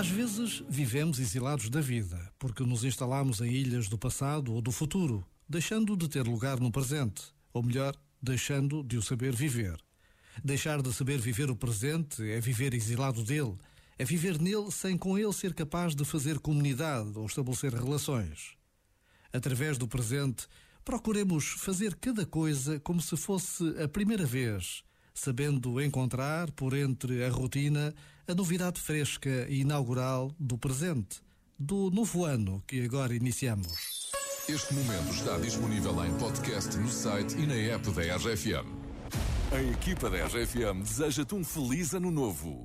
Às vezes vivemos exilados da vida, porque nos instalamos em ilhas do passado ou do futuro, deixando de ter lugar no presente, ou melhor, deixando de o saber viver. Deixar de saber viver o presente é viver exilado dele, é viver nele sem com ele ser capaz de fazer comunidade ou estabelecer relações. Através do presente, procuremos fazer cada coisa como se fosse a primeira vez sabendo encontrar, por entre a rotina, a novidade fresca e inaugural do presente, do novo ano que agora iniciamos. Este momento está disponível em podcast no site e na app da RFM. A equipa da RFM deseja-te um feliz ano novo.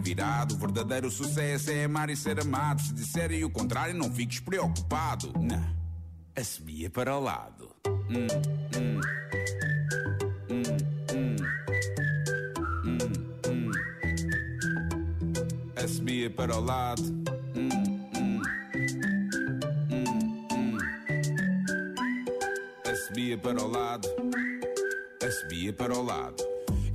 virado. O verdadeiro sucesso é amar e ser amado. Se disserem o contrário, não fiques preocupado. Não, assobia para o lado. Hum, hum. Hum, para o lado. Assobia para o lado. Assobia para o lado.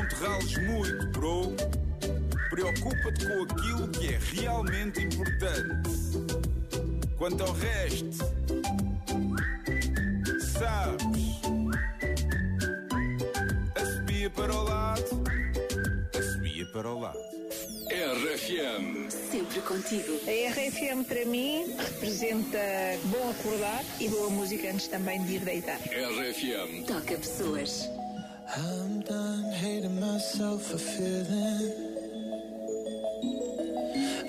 não te rales muito, bro. Preocupa-te com aquilo que é realmente importante. Quanto ao resto, sabes? A para o lado, a para o lado. RFM. Sempre contigo. A RFM para mim representa bom acordar e boa música antes também de ir deitar. RFM. Toca pessoas. I'm done hating myself for feeling.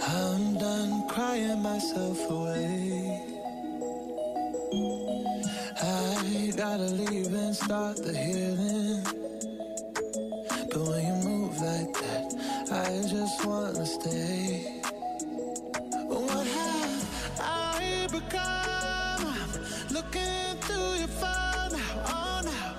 I'm done crying myself away. I gotta leave and start the healing. But when you move like that, I just wanna stay. What have I become? I'm looking through your phone now. Oh, now.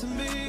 to me.